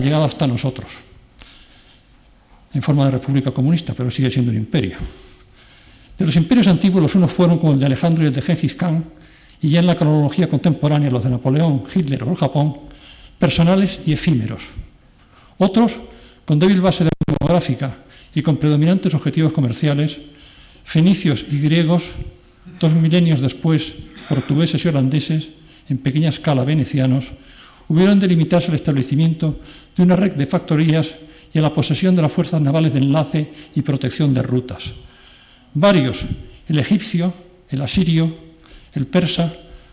llegado hasta nosotros, en forma de república comunista, pero sigue siendo un imperio. De los imperios antiguos, los unos fueron como el de Alejandro y el de Gengis Khan, y ya en la cronología contemporánea los de Napoleón, Hitler o el Japón, personales y efímeros. Otros, con débil base demográfica y con predominantes objetivos comerciales, fenicios y griegos, dos milenios después, portugueses y holandeses, en pequeña escala venecianos, hubieron de limitarse al establecimiento de una red de factorías y a la posesión de las fuerzas navales de enlace y protección de rutas. Varios, el egipcio, el asirio, el persa,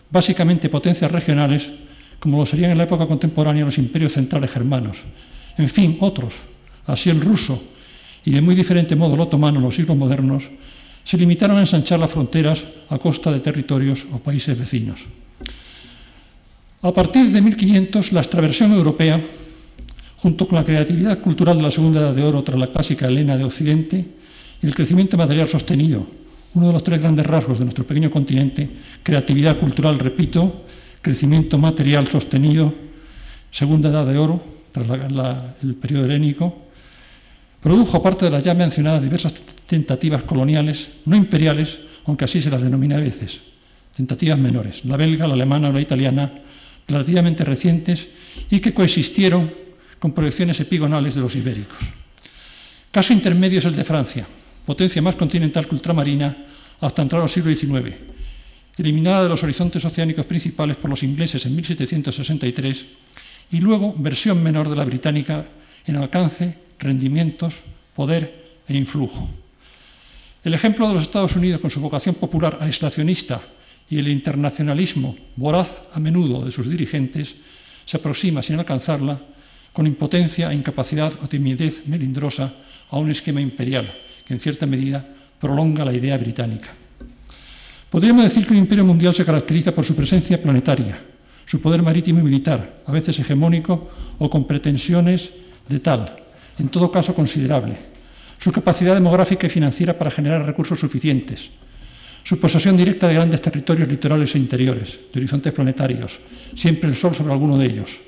básicamente potencias regionales, como lo serían en la época contemporánea los imperios centrales germanos. En fin, otros, así el ruso y de muy diferente modo el otomano en los siglos modernos, se limitaron a ensanchar las fronteras a costa de territorios o países vecinos. A partir de 1500, la extraversión europea, junto con la creatividad cultural de la Segunda Edad de Oro tras la clásica Helena de Occidente y el crecimiento material sostenido, uno de los tres grandes rasgos de nuestro pequeño continente, creatividad cultural, repito, crecimiento material sostenido, Segunda Edad de Oro, tras el periodo helénico, produjo, aparte de las ya mencionadas diversas tentativas coloniales, no imperiales, aunque así se las denomina a veces, tentativas menores, la belga, la alemana o la italiana, relativamente recientes y que coexistieron con proyecciones epigonales de los ibéricos. Caso intermedio es el de Francia, potencia más continental que ultramarina hasta entrar al siglo XIX, eliminada de los horizontes oceánicos principales por los ingleses en 1763 y luego versión menor de la británica en alcance, rendimientos, poder e influjo. El ejemplo de los Estados Unidos con su vocación popular aislacionista y el internacionalismo voraz a menudo de sus dirigentes se aproxima sin alcanzarla con impotencia incapacidad o timidez melindrosa a un esquema imperial que en cierta medida prolonga la idea británica. Podríamos decir que un imperio mundial se caracteriza por su presencia planetaria, su poder marítimo y militar, a veces hegemónico o con pretensiones de tal, en todo caso considerable, su capacidad demográfica y financiera para generar recursos suficientes, su posesión directa de grandes territorios litorales e interiores, de horizontes planetarios, siempre el sol sobre alguno de ellos,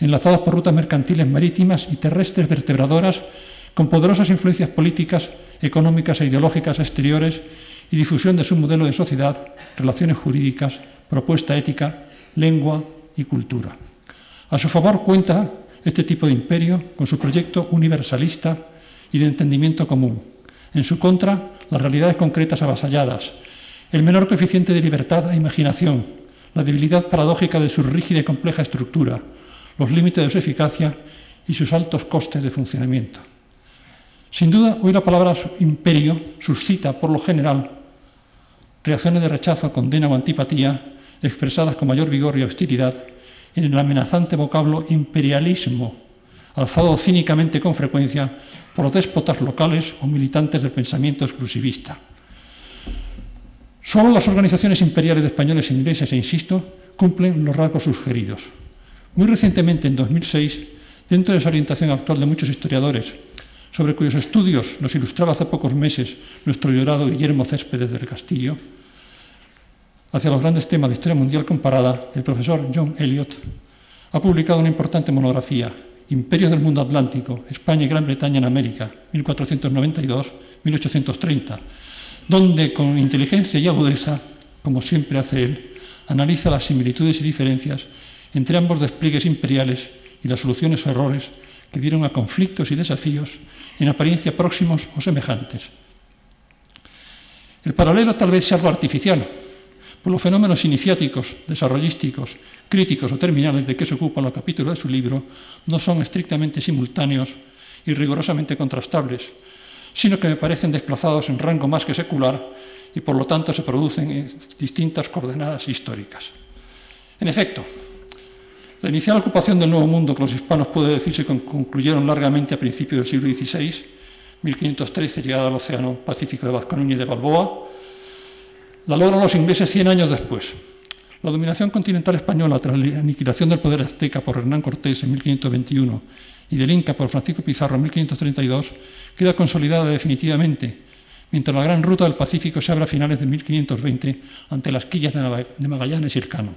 enlazados por rutas mercantiles marítimas y terrestres vertebradoras con poderosas influencias políticas, económicas e ideológicas exteriores y difusión de su modelo de sociedad, relaciones jurídicas, propuesta ética, lengua y cultura. A su favor cuenta este tipo de imperio con su proyecto universalista y de entendimiento común. En su contra, las realidades concretas avasalladas, el menor coeficiente de libertad e imaginación, la debilidad paradójica de su rígida y compleja estructura, los límites de su eficacia y sus altos costes de funcionamiento. Sin duda, hoy la palabra imperio suscita, por lo general, reacciones de rechazo, condena o antipatía expresadas con mayor vigor y hostilidad en el amenazante vocablo imperialismo, alzado cínicamente con frecuencia por los déspotas locales o militantes del pensamiento exclusivista. Solo las organizaciones imperiales de españoles e ingleses, e insisto, cumplen los rasgos sugeridos. Muy recientemente, en 2006, dentro de esa orientación actual de muchos historiadores, sobre cuyos estudios nos ilustraba hace pocos meses nuestro llorado Guillermo Céspedes del Castillo, hacia los grandes temas de historia mundial comparada, el profesor John Elliot ha publicado una importante monografía, Imperios del Mundo Atlántico, España y Gran Bretaña en América, 1492-1830, donde con inteligencia y agudeza, como siempre hace él, analiza las similitudes y diferencias entre ambos despliegues imperiales y las soluciones o errores que dieron a conflictos y desafíos en apariencia próximos o semejantes. El paralelo tal vez sea algo artificial, por los fenómenos iniciáticos, desarrollísticos, críticos o terminales de que se ocupan los capítulos de su libro no son estrictamente simultáneos y rigurosamente contrastables, sino que me parecen desplazados en rango más que secular y por lo tanto se producen en distintas coordenadas históricas. En efecto, la inicial ocupación del Nuevo Mundo que los hispanos puede decirse concluyeron largamente a principios del siglo XVI, 1513 llegada al Océano Pacífico de Vazconúñez y de Balboa, la logran los ingleses 100 años después. La dominación continental española tras la aniquilación del poder azteca por Hernán Cortés en 1521 y del Inca por Francisco Pizarro en 1532 queda consolidada definitivamente, mientras la gran ruta del Pacífico se abre a finales de 1520 ante las quillas de Magallanes y el Cano.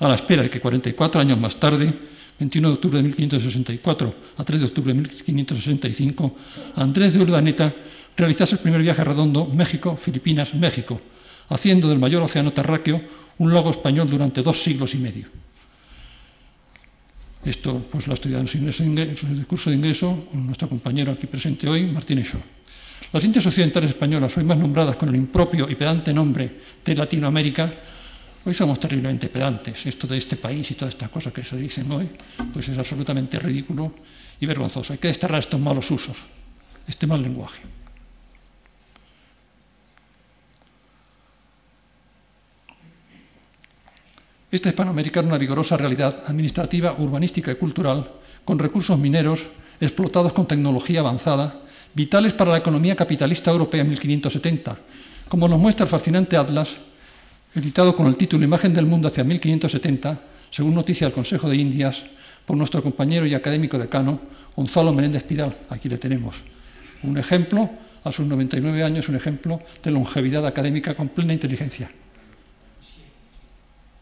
A la espera de que 44 años más tarde, 21 de octubre de 1564 a 3 de octubre de 1565, Andrés de Urdaneta realizase el primer viaje redondo México-Filipinas-México, haciendo del mayor océano terráqueo un lago español durante dos siglos y medio. Esto pues, lo ha estudiado en su, curso de ingreso nuestro compañero aquí presente hoy, Martínez Shaw. Las Indias Occidentales Españolas, hoy más nombradas con el impropio y pedante nombre de Latinoamérica, hoy somos terriblemente pedantes. Esto de este país y todas estas cosas que se dicen hoy, pues es absolutamente ridículo y vergonzoso. Hay que desterrar estos malos usos, este mal lenguaje. Esta Hispanoamérica era una vigorosa realidad administrativa, urbanística y cultural, con recursos mineros explotados con tecnología avanzada, vitales para la economía capitalista europea en 1570, como nos muestra el fascinante Atlas, editado con el título Imagen del Mundo hacia 1570, según noticia del Consejo de Indias, por nuestro compañero y académico decano, Gonzalo Menéndez Pidal. Aquí le tenemos. Un ejemplo, a sus 99 años, un ejemplo de longevidad académica con plena inteligencia.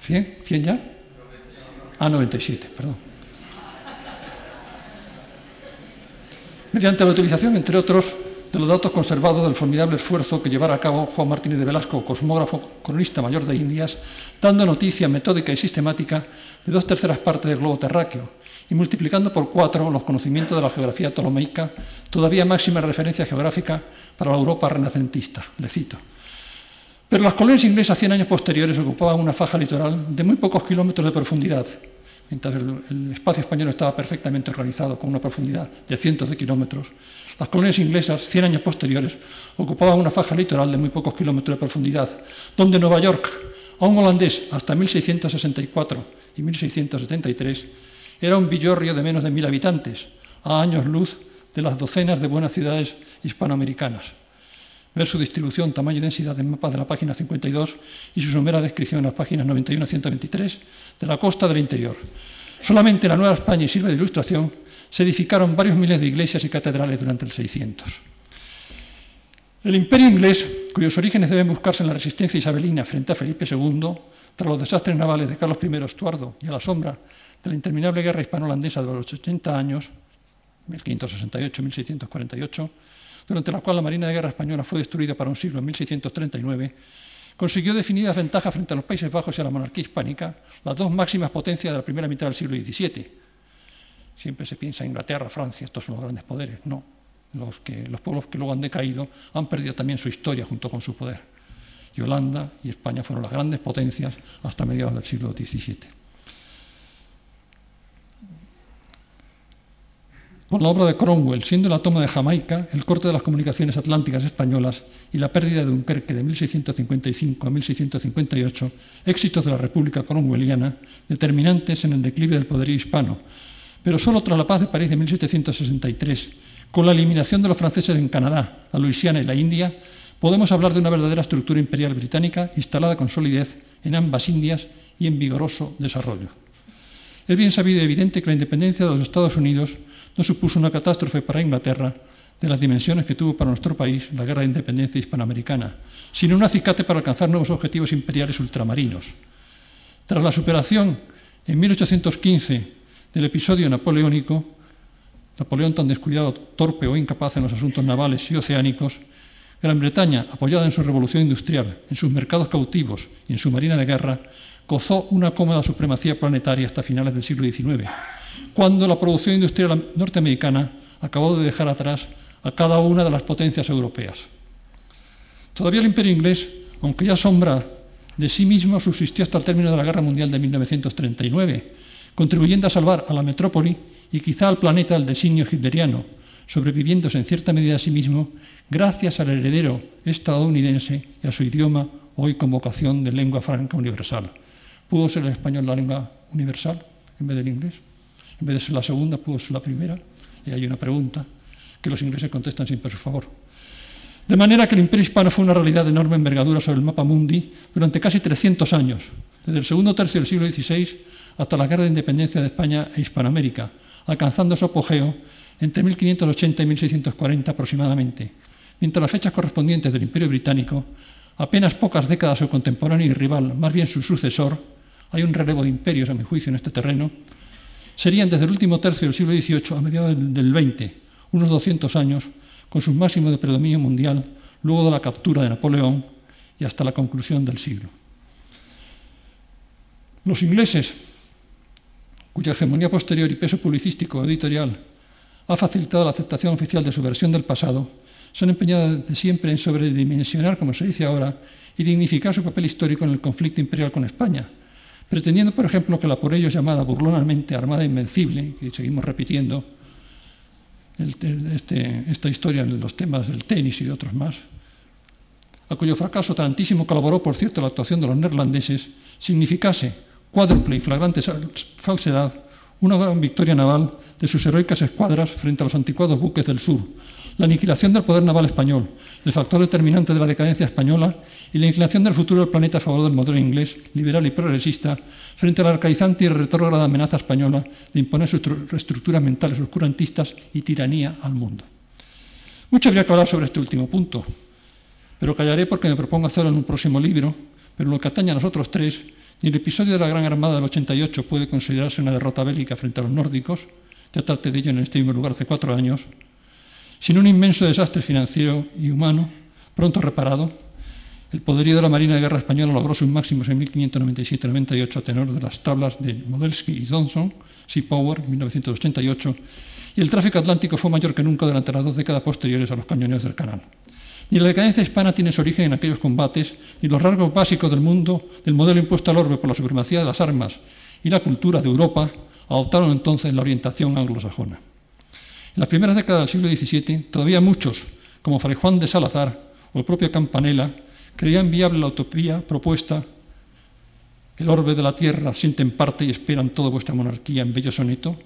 ¿100? ¿100 ya? Ah, 97, perdón. Mediante la utilización, entre otros, de los datos conservados del formidable esfuerzo que llevara a cabo Juan Martínez de Velasco, cosmógrafo cronista mayor de Indias, dando noticia metódica y sistemática de dos terceras partes del globo terráqueo y multiplicando por cuatro los conocimientos de la geografía ptolomeica, todavía máxima referencia geográfica para la Europa renacentista. Le cito. Pero las colonias inglesas 100 años posteriores ocupaban una faja litoral de muy pocos kilómetros de profundidad, mientras el, espacio español estaba perfectamente organizado con una profundidad de cientos de kilómetros. Las colonias inglesas 100 años posteriores ocupaban una faja litoral de muy pocos kilómetros de profundidad, donde Nueva York, a un holandés hasta 1664 y 1673, era un villorrio de menos de mil habitantes, a años luz de las docenas de buenas ciudades hispanoamericanas ver su distribución, tamaño y densidad en mapas de la página 52 y su somera descripción en las páginas 91 a 123 de la costa del interior. Solamente en la Nueva España sirve de ilustración se edificaron varios miles de iglesias y catedrales durante el 600. El imperio inglés, cuyos orígenes deben buscarse en la resistencia isabelina frente a Felipe II, tras los desastres navales de Carlos I Estuardo y a la sombra de la interminable guerra hispano-holandesa de los 80 años, 1568-1648, durante la cual la Marina de Guerra Española fue destruida para un siglo en 1639, consiguió definidas ventajas frente a los Países Bajos y a la monarquía hispánica, las dos máximas potencias de la primera mitad del siglo XVII. Siempre se piensa en Inglaterra, Francia, estos son los grandes poderes. No, los, que, los pueblos que luego han decaído han perdido también su historia junto con su poder. Y Holanda y España fueron las grandes potencias hasta mediados del siglo XVII. con la obra de Cromwell, siendo la toma de Jamaica, el corte de las comunicaciones atlánticas españolas y la pérdida de Dunkerque de 1655 a 1658, éxitos de la República Cromwelliana, determinantes en el declive del poderío hispano, pero solo tras la paz de París de 1763, con la eliminación de los franceses en Canadá, la Luisiana y la India, podemos hablar de una verdadera estructura imperial británica instalada con solidez en ambas Indias y en vigoroso desarrollo. Es bien sabido y evidente que la independencia de los Estados Unidos no supuso una catástrofe para Inglaterra de las dimensiones que tuvo para nuestro país la guerra de independencia hispanoamericana, sino un acicate para alcanzar nuevos objetivos imperiales ultramarinos. Tras la superación en 1815 del episodio napoleónico, Napoleón tan descuidado, torpe o incapaz en los asuntos navales y oceánicos, Gran Bretaña, apoyada en su revolución industrial, en sus mercados cautivos y en su marina de guerra, gozó una cómoda supremacía planetaria hasta finales del siglo XIX, cuando la producción industrial norteamericana acabó de dejar atrás a cada una de las potencias europeas. Todavía el imperio inglés, aunque ya sombra de sí mismo, subsistió hasta el término de la Guerra Mundial de 1939, contribuyendo a salvar a la metrópoli y quizá al planeta del designio hitleriano, sobreviviéndose en cierta medida a sí mismo gracias al heredero estadounidense y a su idioma hoy con vocación de lengua franca universal. ¿Pudo ser el español la lengua universal en vez del inglés? En vez de ser la segunda, pudo ser la primera. Y hay una pregunta que los ingleses contestan siempre a su favor. De manera que el imperio hispano fue una realidad de enorme envergadura sobre el mapa mundi durante casi 300 años, desde el segundo tercio del siglo XVI hasta la guerra de independencia de España e Hispanoamérica, alcanzando su apogeo entre 1580 y 1640 aproximadamente, mientras las fechas correspondientes del imperio británico, apenas pocas décadas su contemporáneo y rival, más bien su sucesor, hay un relevo de imperios, a mi juicio, en este terreno, serían desde el último tercio del siglo XVIII a mediados del XX, unos 200 años, con sus máximos de predominio mundial, luego de la captura de Napoleón y hasta la conclusión del siglo. Los ingleses, cuya hegemonía posterior y peso publicístico editorial ha facilitado la aceptación oficial de su versión del pasado, se han empeñado desde siempre en sobredimensionar, como se dice ahora, y dignificar su papel histórico en el conflicto imperial con España, pretendiendo, por ejemplo, que la por ellos llamada burlonamente Armada Invencible, que seguimos repitiendo este, esta historia en los temas del tenis y de otros más, a cuyo fracaso tantísimo colaboró, por cierto, la actuación de los neerlandeses, significase cuádruple y flagrante falsedad una gran victoria naval de sus heroicas escuadras frente a los anticuados buques del sur, la aniquilación del poder naval español, el factor determinante de la decadencia española y la inclinación del futuro del planeta a favor del modelo inglés, liberal y progresista, frente a la arcaizante y retrógrada amenaza española de imponer sus reestructuras mentales oscurantistas y tiranía al mundo. Mucho habría que hablar sobre este último punto, pero callaré porque me propongo hacerlo en un próximo libro, pero lo que atañe a nosotros tres, ni el episodio de la Gran Armada del 88 puede considerarse una derrota bélica frente a los nórdicos, traté de ello en este mismo lugar hace cuatro años, sin un inmenso desastre financiero y humano, pronto reparado, el poderío de la Marina de Guerra Española logró sus máximos en 1597-98 a tenor de las tablas de Modelsky y Johnson, Sea Power, 1988, y el tráfico atlántico fue mayor que nunca durante las dos décadas posteriores a los cañoneos del canal. Ni la decadencia hispana tiene su origen en aquellos combates, ni los rasgos básicos del mundo, del modelo impuesto al orbe por la supremacía de las armas y la cultura de Europa, adoptaron entonces la orientación anglosajona. En las primeras décadas del siglo XVII, todavía muchos, como Fray Juan de Salazar o el propio Campanella, creían viable la utopía propuesta, el orbe de la tierra sienten parte y esperan toda vuestra monarquía en bello soneto,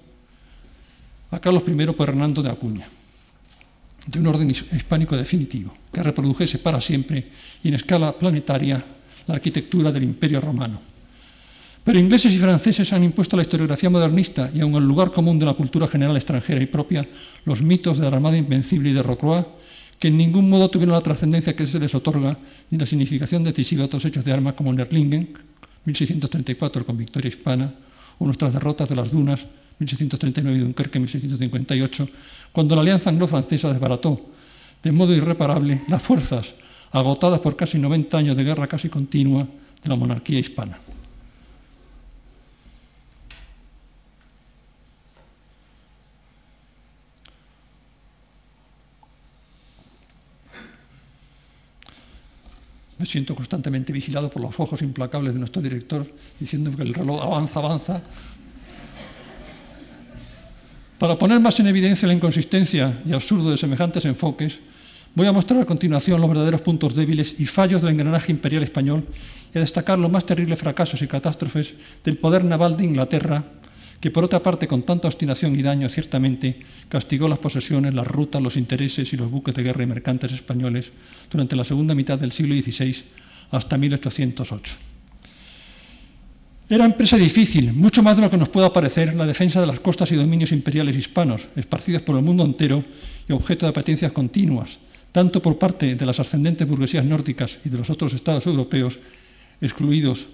a Carlos I por Hernando de Acuña, de un orden hispánico definitivo, que reprodujese para siempre y en escala planetaria la arquitectura del imperio romano. Pero ingleses y franceses han impuesto a la historiografía modernista y aun el lugar común de la cultura general extranjera y propia los mitos de la Armada Invencible y de Rocroi, que en ningún modo tuvieron la trascendencia que se les otorga ni la significación decisiva de otros hechos de armas como Nerlingen, 1634 con victoria hispana, o nuestras derrotas de las Dunas, 1639 y Dunkerque, 1658, cuando la alianza anglo-francesa desbarató de modo irreparable las fuerzas agotadas por casi 90 años de guerra casi continua de la monarquía hispana. Me siento constantemente vigilado por los ojos implacables de nuestro director, diciendo que el reloj avanza, avanza. Para poner más en evidencia la inconsistencia y absurdo de semejantes enfoques, voy a mostrar a continuación los verdaderos puntos débiles y fallos del engranaje imperial español y a destacar los más terribles fracasos y catástrofes del poder naval de Inglaterra que por otra parte con tanta obstinación y daño ciertamente castigó las posesiones, las rutas, los intereses y los buques de guerra y mercantes españoles durante la segunda mitad del siglo XVI hasta 1808. Era empresa difícil, mucho más de lo que nos pueda parecer, la defensa de las costas y dominios imperiales hispanos, esparcidos por el mundo entero y objeto de apetencias continuas, tanto por parte de las ascendentes burguesías nórdicas y de los otros estados europeos, excluidos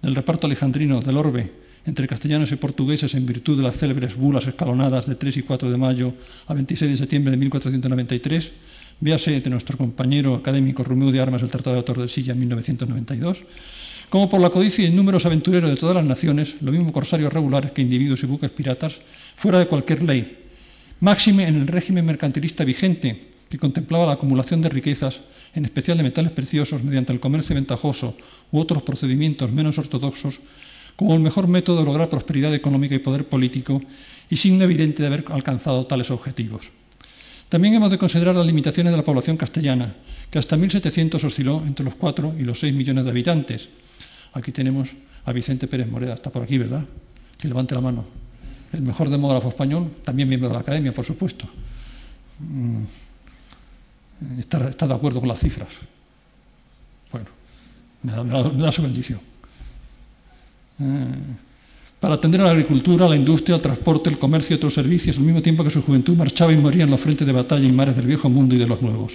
del reparto alejandrino del orbe entre castellanos y portugueses en virtud de las célebres bulas escalonadas de 3 y 4 de mayo a 26 de septiembre de 1493, véase de nuestro compañero académico Romeo de Armas el Tratado de Tordesillas en 1992, como por la codicia y números aventureros de todas las naciones, lo mismo corsarios regulares que individuos y buques piratas, fuera de cualquier ley, máxime en el régimen mercantilista vigente, que contemplaba la acumulación de riquezas, en especial de metales preciosos, mediante el comercio ventajoso u otros procedimientos menos ortodoxos, como el mejor método de lograr prosperidad económica y poder político y signo evidente de haber alcanzado tales objetivos. También hemos de considerar las limitaciones de la población castellana, que hasta 1700 osciló entre los 4 y los 6 millones de habitantes. Aquí tenemos a Vicente Pérez Moreda, está por aquí, ¿verdad? Que levante la mano. El mejor demógrafo español, también miembro de la academia, por supuesto. Mm. Está, de acuerdo con las cifras. Bueno, me da su bendición. Mm. para atender a la agricultura, la industria, el transporte, el comercio y otros servicios, al mismo tiempo que su juventud marchaba y moría en los frentes de batalla y mares del viejo mundo y de los nuevos.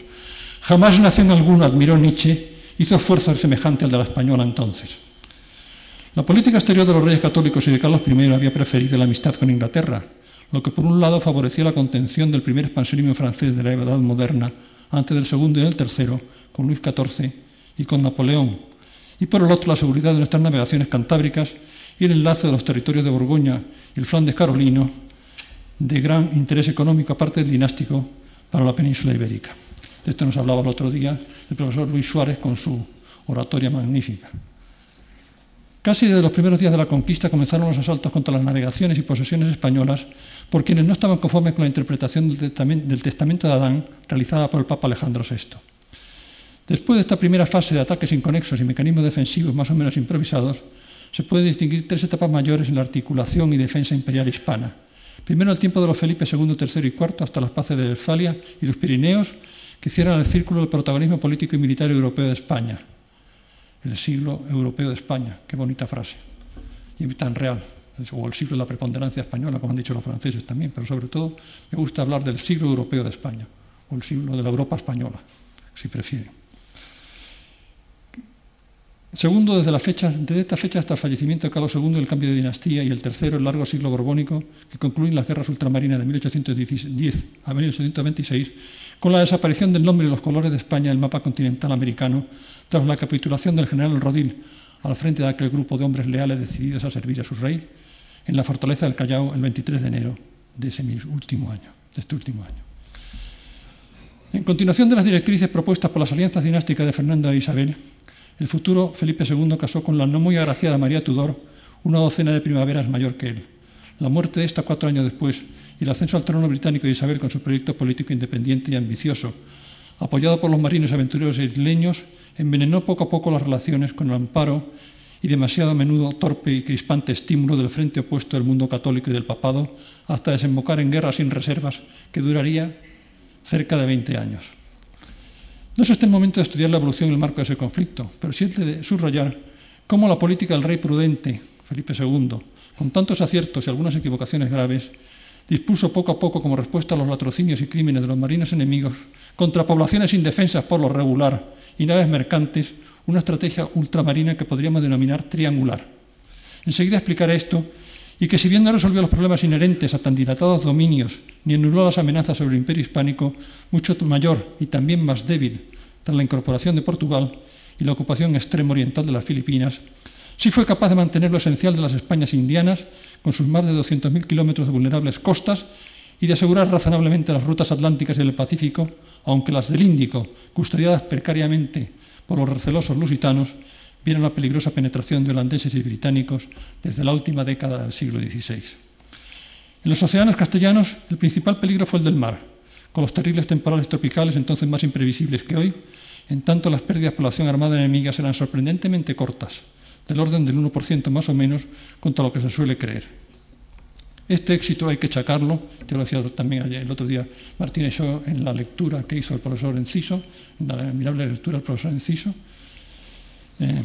Jamás nación alguna, admiró Nietzsche, hizo esfuerzo semejante al de la española entonces. La política exterior de los reyes católicos y de Carlos I había preferido la amistad con Inglaterra, lo que por un lado favorecía la contención del primer expansionismo francés de la Edad moderna antes del segundo y del tercero, con Luis XIV y con Napoleón, y por el otro la seguridad de nuestras navegaciones cantábricas y el enlace de los territorios de Borgoña y el Flandes carolino, de gran interés económico, aparte del dinástico, para la península ibérica. De esto nos hablaba el otro día el profesor Luis Suárez con su oratoria magnífica. Casi desde los primeros días de la conquista comenzaron los asaltos contra las navegaciones y posesiones españolas por quienes no estaban conformes con la interpretación del testamento de Adán realizada por el Papa Alejandro VI. Después de esta primera fase de ataques inconexos y mecanismos defensivos más o menos improvisados, se pueden distinguir tres etapas mayores en la articulación y defensa imperial hispana. Primero el tiempo de los Felipe II, III y IV hasta las paces de Westfalia y los Pirineos, que cierran el círculo del protagonismo político y militar europeo de España. El siglo europeo de España, qué bonita frase, y tan real. O el siglo de la preponderancia española, como han dicho los franceses también, pero sobre todo me gusta hablar del siglo europeo de España, o el siglo de la Europa española, si prefieren. Segundo, desde, desde esta fecha hasta el fallecimiento de Carlos II, el cambio de dinastía, y el tercero, el largo siglo borbónico, que concluyen las guerras ultramarinas de 1810 a 1826, con la desaparición del nombre y los colores de España del mapa continental americano, tras la capitulación del general Rodil al frente de aquel grupo de hombres leales decididos a servir a su rey, en la fortaleza del Callao el 23 de enero de ese último año, de este último año. En continuación de las directrices propuestas por las alianzas dinásticas de Fernando e Isabel, el futuro Felipe II casó con la no muy agraciada María Tudor una docena de primaveras mayor que él. La muerte de esta cuatro años después y el ascenso al trono británico de Isabel con su proyecto político independiente y ambicioso, apoyado por los marinos aventureros isleños, envenenó poco a poco las relaciones con el amparo y demasiado a menudo torpe y crispante estímulo del frente opuesto del mundo católico y del papado, hasta desembocar en guerras sin reservas que duraría cerca de 20 años. No es este el momento de estudiar la evolución en el marco de ese conflicto, pero sí el de subrayar cómo la política del rey prudente, Felipe II, con tantos aciertos y algunas equivocaciones graves, dispuso poco a poco como respuesta a los latrocinios y crímenes de los marinos enemigos contra poblaciones indefensas por lo regular y naves mercantes, una estrategia ultramarina que podríamos denominar triangular. Enseguida explicaré esto y que si bien no resolvió los problemas inherentes a tan dilatados dominios ni anuló las amenazas sobre el imperio hispánico, mucho mayor y también más débil tras la incorporación de Portugal y la ocupación extremo oriental de las Filipinas, sí fue capaz de mantener lo esencial de las Españas indianas, con sus más de 200.000 kilómetros de vulnerables costas, y de asegurar razonablemente las rutas atlánticas y del Pacífico, aunque las del Índico, custodiadas precariamente por los recelosos lusitanos, vieron la peligrosa penetración de holandeses y británicos desde la última década del siglo XVI. En los océanos castellanos, el principal peligro fue el del mar, con los terribles temporales tropicales entonces más imprevisibles que hoy, en tanto las pérdidas por la acción armada enemiga eran sorprendentemente cortas, del orden del 1% más o menos contra lo que se suele creer. Este éxito hay que chacarlo, ya lo decía también el otro día Martínez Shaw en la lectura que hizo el profesor Enciso, en la admirable lectura del profesor Enciso, eh,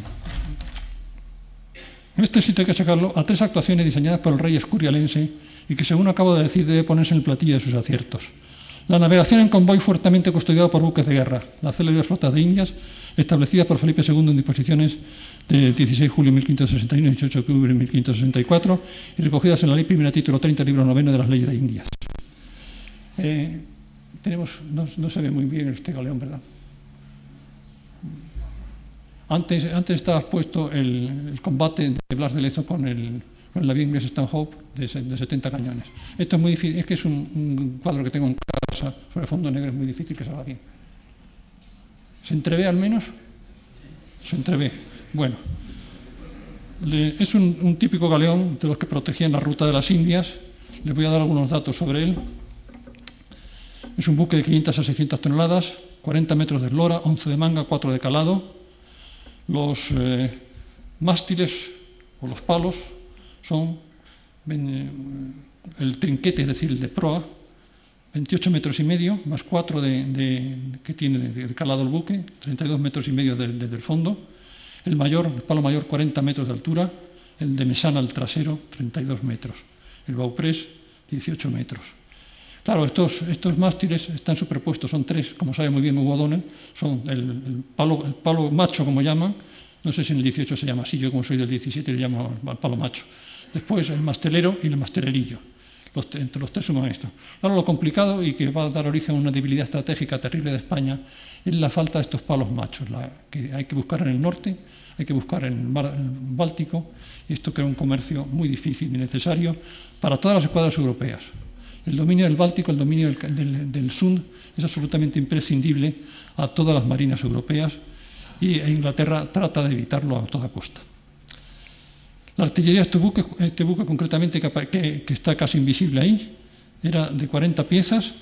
este sitio hay que sacarlo a tres actuaciones diseñadas por el rey escurialense y que, según acabo de decir, debe ponerse en el platillo de sus aciertos. La navegación en convoy fuertemente custodiada por buques de guerra, las célebres flotas de Indias, establecidas por Felipe II en disposiciones de 16 de julio de 1561 y 18 de octubre de 1564 y recogidas en la ley primera título 30, libro noveno de las leyes de Indias. Eh, tenemos, no, se ve muy bien este galeón, ¿verdad? Antes, antes estaba puesto el, combate de Blas de Lezo con el, con avión inglés Stanhope de, de, 70 cañones. Esto es muy difícil, es que es un, cuadro que tengo en casa sobre fondo negro, es muy difícil que salga bien. ¿Se entrevé al menos? Se entrevé. Bueno, es un, típico galeón de los que protegían la ruta de las Indias. Les voy a dar algunos datos sobre él. Es un buque de 500 a 600 toneladas, 40 metros de eslora, 11 de manga, 4 de calado, los eh, mástiles o los palos son eh, el trinquete, es decir, el de proa, 28 metros y medio, más 4 de, que tiene de, calado el buque, 32 metros y medio desde el fondo. El mayor, el palo mayor, 40 metros de altura. El de mesana al trasero, 32 metros. El bauprés, 18 metros. Claro, estos, estos mástiles están superpuestos, son tres, como sabe muy bien Hugo O'Donnell, son el, palo, el palo macho, como llaman, No sé si en el 18 se llama así, yo como soy del 17 le llamo al palo macho. Después el mastelero y el mastelerillo. Entre los tres esto. Ahora lo complicado y que va a dar origen a una debilidad estratégica terrible de España es la falta de estos palos machos, que hay que buscar en el norte, hay que buscar en el Báltico, y esto crea un comercio muy difícil y necesario para todas las escuadras europeas. El dominio del Báltico, el dominio del, del, es absolutamente imprescindible a todas las marinas europeas y e Inglaterra trata de evitarlo a toda costa. La artillería de este buque, este buque concretamente que, está casi invisible ahí, era de 40 piezas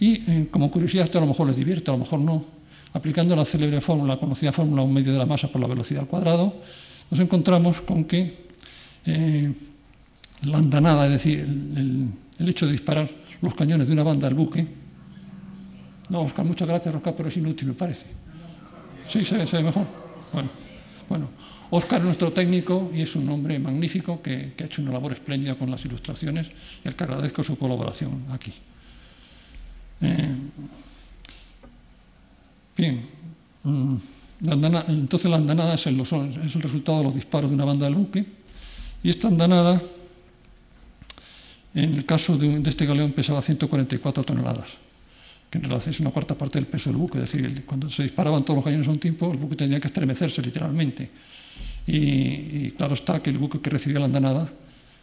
y eh, como curiosidad esto a lo mejor les divierte, a lo mejor no, aplicando la célebre fórmula, la conocida fórmula un medio de la masa por la velocidad al cuadrado, nos encontramos con que eh, la andanada, es decir, el, hecho de disparar los cañones de una banda al buque, no, Oscar, muchas gracias, Oscar, pero es inútil, me parece. Sí, se ve, mejor. Bueno, bueno, Oscar es nuestro técnico y es un hombre magnífico que, ha hecho una labor espléndida con las ilustraciones y al que agradezco su colaboración aquí. Eh, bien, mm, entonces la andanada es el, es el resultado de los disparos de una banda del buque y esta andanada, en el caso de, de este galeón, pesaba 144 toneladas que en realidad es una cuarta parte del peso del buque, es decir, cuando se disparaban todos los cañones a un tiempo, el buque tenía que estremecerse literalmente. Y, claro está que el buque que recibía la andanada,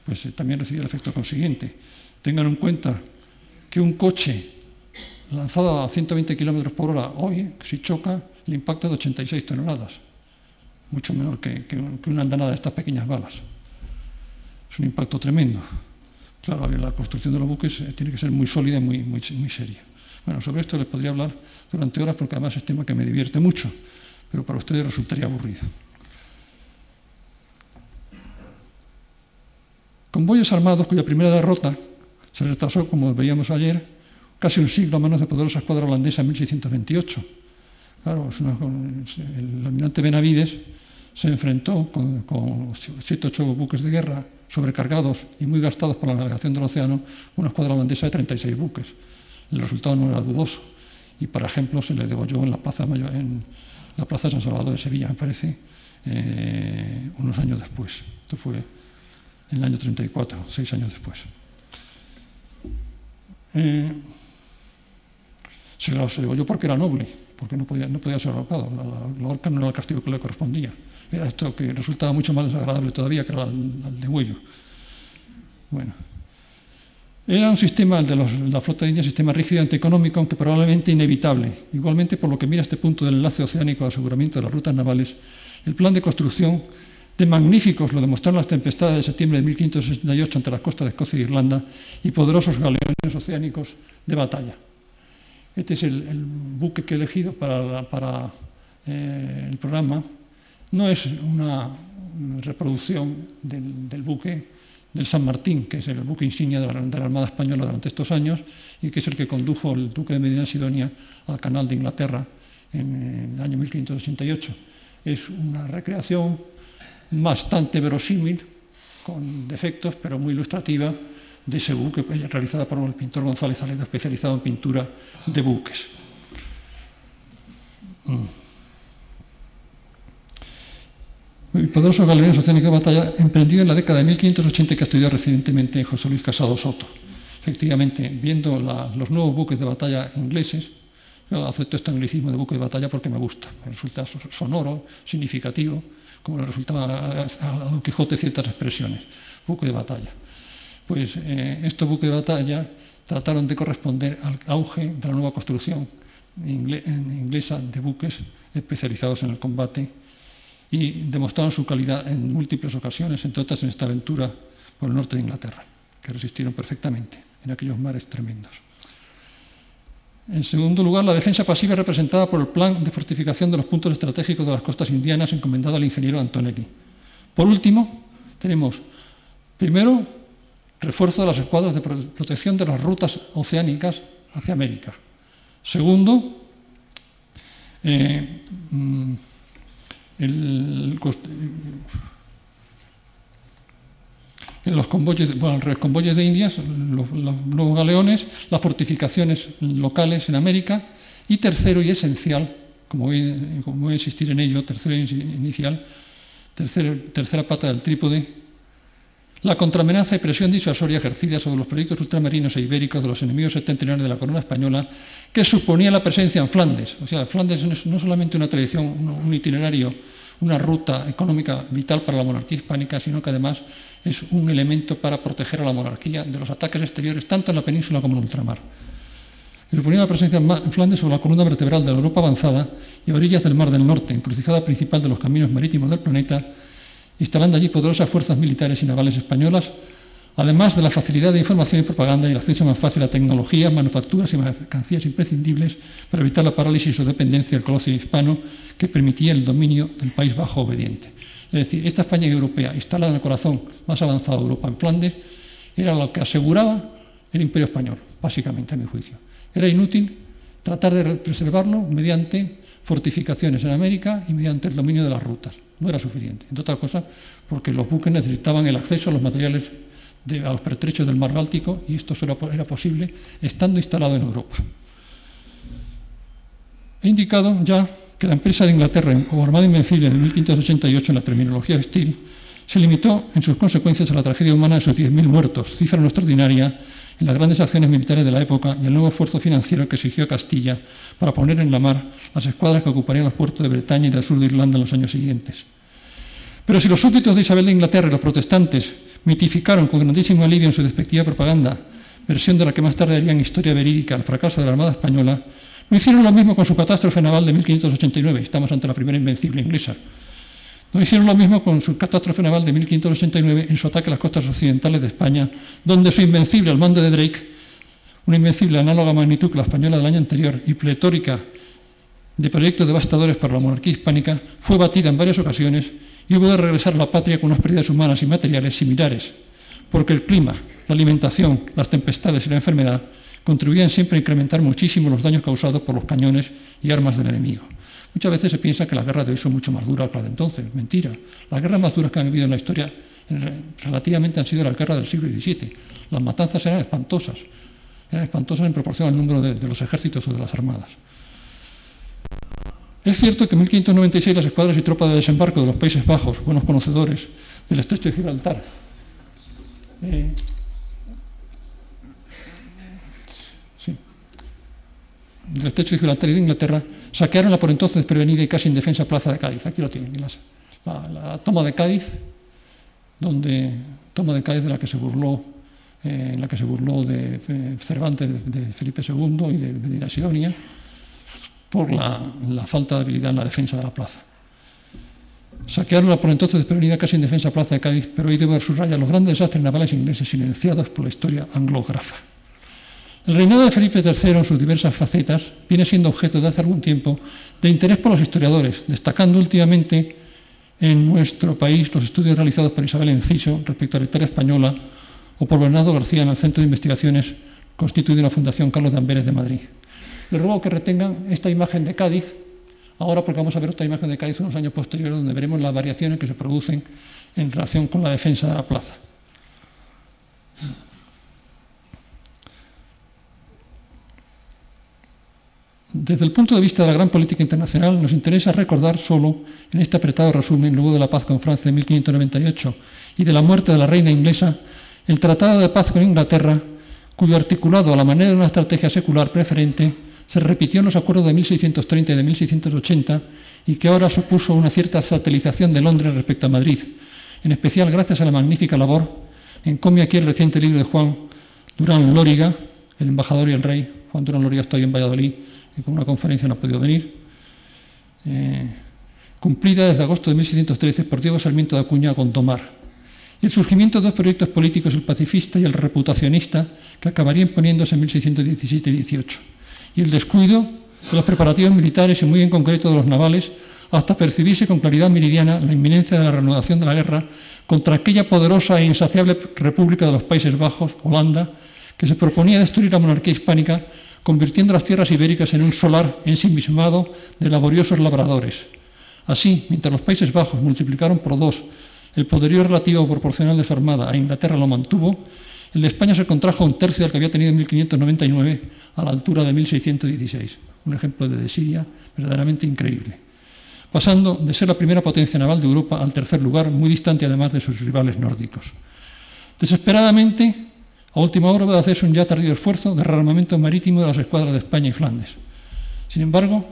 pues eh, también recibía el efecto consiguiente. Tengan en cuenta que un coche lanzado a 120 km por hora hoy, si choca, el impacto es de 86 toneladas, mucho menor que, una andanada de estas pequeñas balas. Es un impacto tremendo. Claro, la construcción de los buques eh, tiene que ser muy sólida y muy, muy seria. Bueno, sobre esto les podría hablar durante horas porque además es tema que me divierte mucho, pero para ustedes resultaría aburrido. Convoyes armados cuya primera derrota se retrasó, como veíamos ayer, casi un siglo a manos de poderosa escuadra holandesa en 1628. Claro, el almirante Benavides se enfrentó con, con siete ocho buques de guerra sobrecargados y muy gastados por la navegación del océano, una escuadra holandesa de 36 buques. El resultado no era dudoso. Y, por ejemplo, se le degolló en la Plaza, Mayor, en la plaza San Salvador de Sevilla, me parece, eh, unos años después. Esto fue en el año 34, seis años después. Eh, se lo degolló porque era noble, porque no podía, no podía ser ahorcado. La, horca no era el castigo que le correspondía. Era esto que resultaba mucho más desagradable todavía, que el, de huello. Bueno. Era un sistema, el de la flota de India, un sistema rígido y antieconómico, aunque probablemente inevitable. Igualmente, por lo que mira este punto del enlace oceánico de aseguramiento de las rutas navales, el plan de construcción de magníficos, lo demostraron las tempestades de septiembre de 1568 ante las costas de Escocia e Irlanda, y poderosos galeones oceánicos de batalla. Este es el, buque que he elegido para, eh, el programa. No es una reproducción del buque del San Martín, que es el buque insignia de la, Armada Española durante estos años y que es el que condujo el duque de Medina Sidonia al canal de Inglaterra en, el año 1588. Es una recreación bastante verosímil, con defectos, pero muy ilustrativa, de ese buque realizada por el pintor González Aledo, especializado en pintura de buques. Mm. El poderoso galeón oceánico de batalla emprendido en la década de 1580 que estudió recientemente José Luis Casado Soto. Efectivamente, viendo los nuevos buques de batalla ingleses, yo acepto este anglicismo de buque de batalla porque me gusta, me resulta sonoro, significativo, como le resultaba a, Don Quijote ciertas expresiones, buque de batalla. Pues eh, estos buques de batalla trataron de corresponder al auge de la nueva construcción inglesa de buques especializados en el combate y demostraron su calidad en múltiples ocasiones, entre otras en esta aventura por el norte de Inglaterra, que resistieron perfectamente en aquellos mares tremendos. En segundo lugar, la defensa pasiva representada por el plan de fortificación de los puntos estratégicos de las costas indianas encomendado al ingeniero Antonelli. Por último, tenemos, primero, refuerzo de las escuadras de protección de las rutas oceánicas hacia América. Segundo, eh, mm, en los convoyes, bueno, los convoyes de Indias, los, nuevos galeones, las fortificaciones locales en América y tercero y esencial, como voy, a insistir en ello, tercera inicial, tercera, pata del trípode, la contraamenaza y presión disuasoria ejercida sobre los proyectos ultramarinos e ibéricos de los enemigos septentrionales de la corona española, que suponía la presencia en Flandes. O sea, Flandes es no solamente una tradición, un itinerario, una ruta económica vital para la monarquía hispánica, sino que además es un elemento para proteger a la monarquía de los ataques exteriores, tanto en la península como en el ultramar. Suponía la presencia en Flandes sobre la columna vertebral de la Europa avanzada y a orillas del Mar del Norte, encrucijada principal de los caminos marítimos del planeta, instalando allí poderosas fuerzas militares y navales españolas, además de la facilidad de información y propaganda y el acceso más fácil a tecnología, manufacturas y mercancías imprescindibles para evitar la parálisis o dependencia del colocio hispano que permitía el dominio del país bajo obediente. Es decir, esta España europea, instalada en el corazón más avanzado de Europa, en Flandes, era lo que aseguraba el imperio español, básicamente, a mi juicio. Era inútil tratar de preservarlo mediante fortificaciones en América y mediante el dominio de las rutas no era suficiente. Entre otras cosas, porque los buques necesitaban el acceso a los materiales a los pertrechos del mar Báltico y esto solo era posible estando instalado en Europa. He indicado ya que la empresa de Inglaterra o Armada Invencible de 1588 en la terminología Steel se limitó en sus consecuencias a la tragedia humana de sus 10.000 muertos, cifra no extraordinaria en las grandes acciones militares de la época y el nuevo esfuerzo financiero que exigió Castilla para poner en la mar las escuadras que ocuparían los puertos de Bretaña y del sur de Irlanda en los años siguientes. Pero si los súbditos de Isabel de Inglaterra y los protestantes mitificaron con grandísimo alivio en su despectiva propaganda, versión de la que más tarde harían historia verídica el fracaso de la Armada Española, hicieron lo mismo con su catástrofe naval de 1589, estamos ante la primera invencible inglesa. No hicieron lo mismo con su catástrofe naval de 1589 en su ataque a las costas occidentales de España, donde su invencible al mando de Drake, una invencible análoga magnitud que la española del año anterior y pletórica de proyectos devastadores para la monarquía hispánica, fue batida en varias ocasiones y hubo de regresar a la patria con unas pérdidas humanas y materiales similares, porque el clima, la alimentación, las tempestades y la enfermedad contribuían siempre a incrementar muchísimo los daños causados por los cañones y armas del enemigo. Muchas veces se piensa que las guerras de hoy son mucho más duras que las de entonces. Mentira. Las guerras más duras que han habido en la historia relativamente han sido las guerras del siglo XVII. Las matanzas eran espantosas. Eran espantosas en proporción al número de los ejércitos o de las armadas. Es cierto que en 1596 las escuadras y tropas de desembarco de los Países Bajos, buenos conocedores del estrecho de Gibraltar, eh, de Gibraltar y de Inglaterra, saquearon la por entonces desprevenida y casi indefensa plaza de Cádiz. Aquí lo tienen, la, toma de Cádiz, donde toma de Cádiz de la que se burló, eh, en la que se burló de, Cervantes, de, Felipe II y de Medina Sidonia por la, falta de habilidad en la defensa de la plaza. Saquearon la por entonces desprevenida casi indefensa plaza de Cádiz, pero hoy debo subrayar los grandes desastres navales ingleses silenciados por la historia anglógrafa. El reinado de Felipe III en sus diversas facetas viene siendo objeto de hace algún tiempo de interés por los historiadores, destacando últimamente en nuestro país los estudios realizados por Isabel Enciso respecto a la historia española o por Bernardo García en el Centro de Investigaciones constituido en la Fundación Carlos de Amberes de Madrid. Les ruego que retengan esta imagen de Cádiz, ahora porque vamos a ver otra imagen de Cádiz unos años posteriores donde veremos las variaciones que se producen en relación con la defensa de la plaza. Desde el punto de vista de la gran política internacional, nos interesa recordar solo, en este apretado resumen, luego de la paz con Francia de 1598 y de la muerte de la reina inglesa, el Tratado de Paz con Inglaterra, cuyo articulado a la manera de una estrategia secular preferente se repitió en los acuerdos de 1630 y de 1680 y que ahora supuso una cierta satelización de Londres respecto a Madrid, en especial gracias a la magnífica labor, encomia aquí el reciente libro de Juan Durán Lóriga, el embajador y el rey. Juan Durán Lóriga está en Valladolid y con una conferencia no ha podido venir. Eh, cumplida desde agosto de 1613 por Diego Sarmiento de Acuña Gondomar. Y el surgimiento de dos proyectos políticos, el pacifista y el reputacionista, que acabarían poniéndose en 1617 y 18 y el descuido de los preparativos militares y muy en concreto de los navales, hasta percibirse con claridad meridiana la inminencia de la reanudación de la guerra contra aquella poderosa e insaciable República de los Países Bajos, Holanda, que se proponía destruir la monarquía hispánica, convirtiendo las tierras ibéricas en un solar ensimismado de laboriosos labradores. Así, mientras los Países Bajos multiplicaron por dos el poderío relativo proporcional de su armada a Inglaterra lo mantuvo, el de España se contrajo un tercio del que había tenido en 1599 a la altura de 1616. un ejemplo de desidia verdaderamente increíble, pasando de ser la primera potencia naval de Europa al tercer lugar, muy distante además de sus rivales nórdicos. Desesperadamente, a última hora va a hacerse un ya tardío esfuerzo de rearmamento marítimo de las escuadras de España y Flandes. Sin embargo,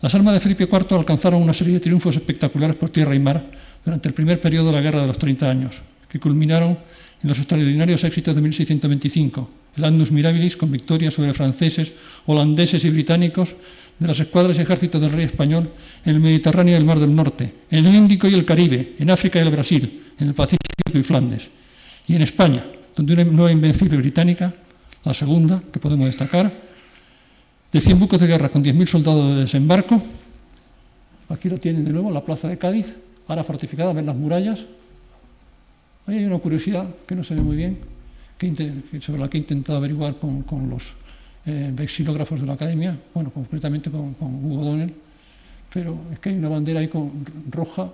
las armas de Felipe IV alcanzaron una serie de triunfos espectaculares por tierra y mar durante el primer periodo de la Guerra de los 30 años, que culminaron en los extraordinarios éxitos de 1625, el Andus Mirabilis con victorias sobre franceses, holandeses y británicos de las escuadras y ejércitos del rey español en el Mediterráneo y el Mar del Norte, en el Índico y el Caribe, en África y el Brasil, en el Pacífico y Flandes, y en España, donde una nueva invencible británica, la segunda que podemos destacar, de 100 buques de guerra con 10.000 soldados de desembarco, aquí lo tienen de nuevo, la plaza de Cádiz, ahora fortificada, ven las murallas, Ahí hay una curiosidad que no se ve muy bien, sobre la que he intentado averiguar con, los eh, vexilógrafos de la academia, bueno, concretamente con, Hugo Donnell, pero es que hay una bandera ahí con roja,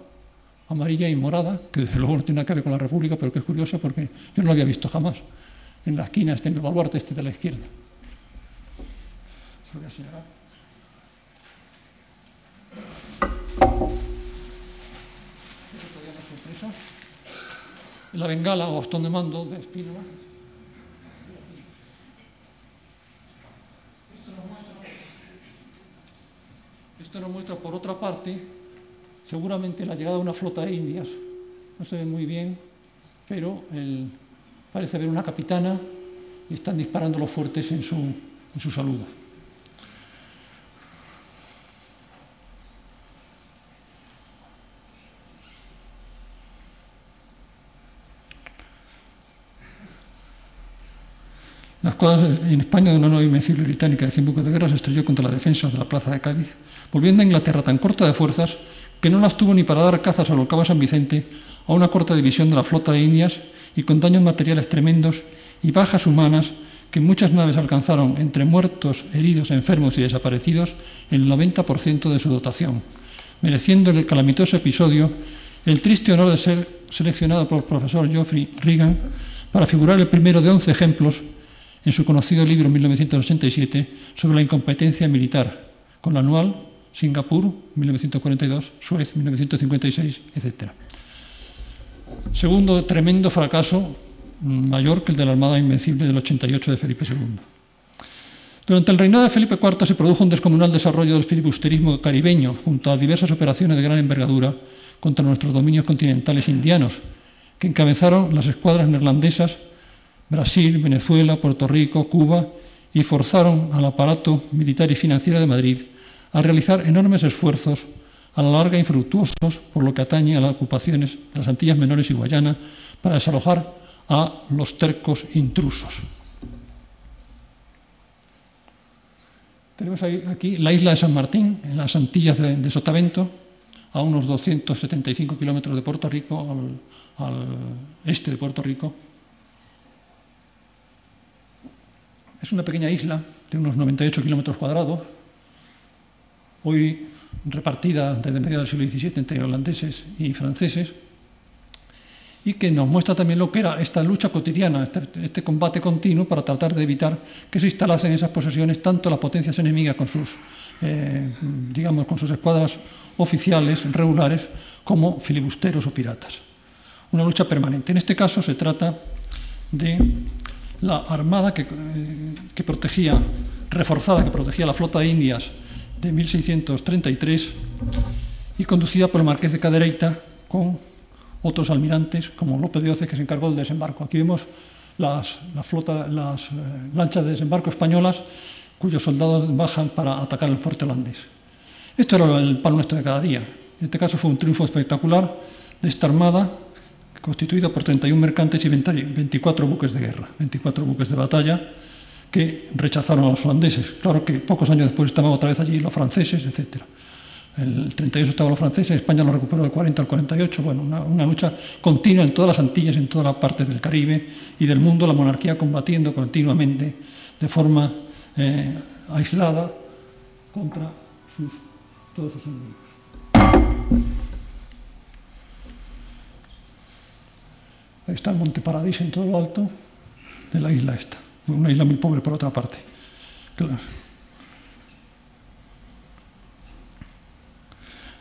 amarilla y morada, que desde luego no tiene nada que ver con la República, pero que es curiosa porque yo no lo había visto jamás. En la esquina este, en el baluarte este de la izquierda. Se lo voy a señalar. la bengala o bastón de mando de Spinova. Esto nos muestra, por otra parte, seguramente la llegada de una flota de indias. No se ve muy bien, pero parece haber una capitana y están disparando los fuertes en su, en su saludo. Las escuadra en España de una nueva invencible británica de 100 buques de guerra se estrelló contra la defensa de la plaza de Cádiz, volviendo a Inglaterra tan corta de fuerzas que no las tuvo ni para dar cazas a cabo San Vicente a una corta división de la flota de Indias y con daños materiales tremendos y bajas humanas que muchas naves alcanzaron entre muertos, heridos, enfermos y desaparecidos el 90% de su dotación, mereciendo el calamitoso episodio el triste honor de ser seleccionado por el profesor Geoffrey Reagan para figurar el primero de 11 ejemplos en su conocido libro 1987 sobre la incompetencia militar, con la anual Singapur 1942, Suez 1956, etc. Segundo tremendo fracaso, mayor que el de la Armada Invencible del 88 de Felipe II. Durante el reinado de Felipe IV se produjo un descomunal desarrollo del filibusterismo caribeño, junto a diversas operaciones de gran envergadura contra nuestros dominios continentales indianos, que encabezaron las escuadras neerlandesas Brasil, Venezuela, Puerto Rico, Cuba y forzaron al aparato militar y financiero de Madrid a realizar enormes esfuerzos a la larga infructuosos por lo que atañe a las ocupaciones de las Antillas Menores y Guayana para desalojar a los tercos intrusos. Tenemos aquí la isla de San Martín, en las Antillas de, Sotavento, a unos 275 kilómetros de Puerto Rico, al este de Puerto Rico, Es una pequeña isla de unos 98 kilómetros cuadrados, hoy repartida desde mediados del siglo XVII entre holandeses y franceses, y que nos muestra también lo que era esta lucha cotidiana, este, este, combate continuo para tratar de evitar que se instalasen en esas posesiones tanto las potencias enemigas con sus, eh, digamos, con sus escuadras oficiales, regulares, como filibusteros o piratas. Una lucha permanente. En este caso se trata de la armada que, protegía, reforzada, que protegía la flota de Indias de 1633 y conducida por el marqués de Cadereyta con otros almirantes como López de Oce que se encargó del desembarco. Aquí vemos las, las eh, lanchas de desembarco españolas cuyos soldados bajan para atacar el fuerte holandés. Esto era el pan nuestro de cada día. En este caso fue un triunfo espectacular de esta armada constituida por 31 mercantes y 24 buques de guerra, 24 buques de batalla que rechazaron a los holandeses. Claro que pocos años después estaban otra vez allí los franceses, etc. El 38 estaban los franceses, España lo recuperó del 40 al 48, bueno, una, lucha continua en todas las Antillas, en todas las partes del Caribe y del mundo, la monarquía combatiendo continuamente de forma eh, aislada contra todos sus enemigos. Ahí está el Monte Paradis en todo lo alto de la isla esta. Una isla muy pobre por otra parte.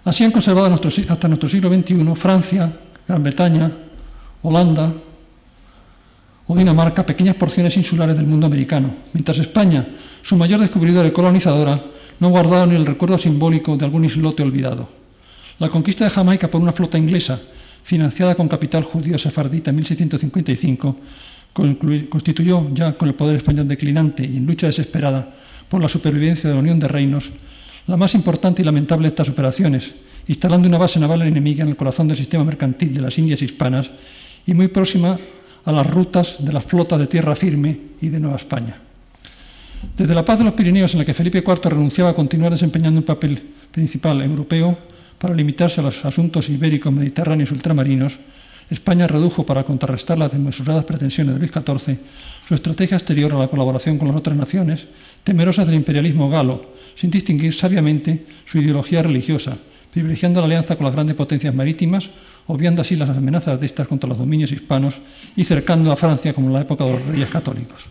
Así han conservado hasta nuestro siglo XXI Francia, Gran Bretaña, Holanda o Dinamarca pequeñas porciones insulares del mundo americano, mientras España, su mayor descubridora y colonizadora, no guardaba ni el recuerdo simbólico de algún islote olvidado. La conquista de Jamaica por una flota inglesa, financiada con capital judío sefardita en 1655, constituyó, ya con el poder español declinante y en lucha desesperada por la supervivencia de la Unión de Reinos, la más importante y lamentable de estas operaciones, instalando una base naval enemiga en el corazón del sistema mercantil de las Indias hispanas y muy próxima a las rutas de las flotas de tierra firme y de Nueva España. Desde la paz de los Pirineos, en la que Felipe IV renunciaba a continuar desempeñando un papel principal europeo para limitarse a los asuntos ibéricos, mediterráneos y ultramarinos, España redujo para contrarrestar las desmesuradas pretensiones de Luis XIV su estrategia exterior a la colaboración con las otras naciones, temerosas del imperialismo galo, sin distinguir sabiamente su ideología religiosa, privilegiando la alianza con las grandes potencias marítimas, obviando así las amenazas de estas contra los dominios hispanos y cercando a Francia como en la época de los reyes católicos.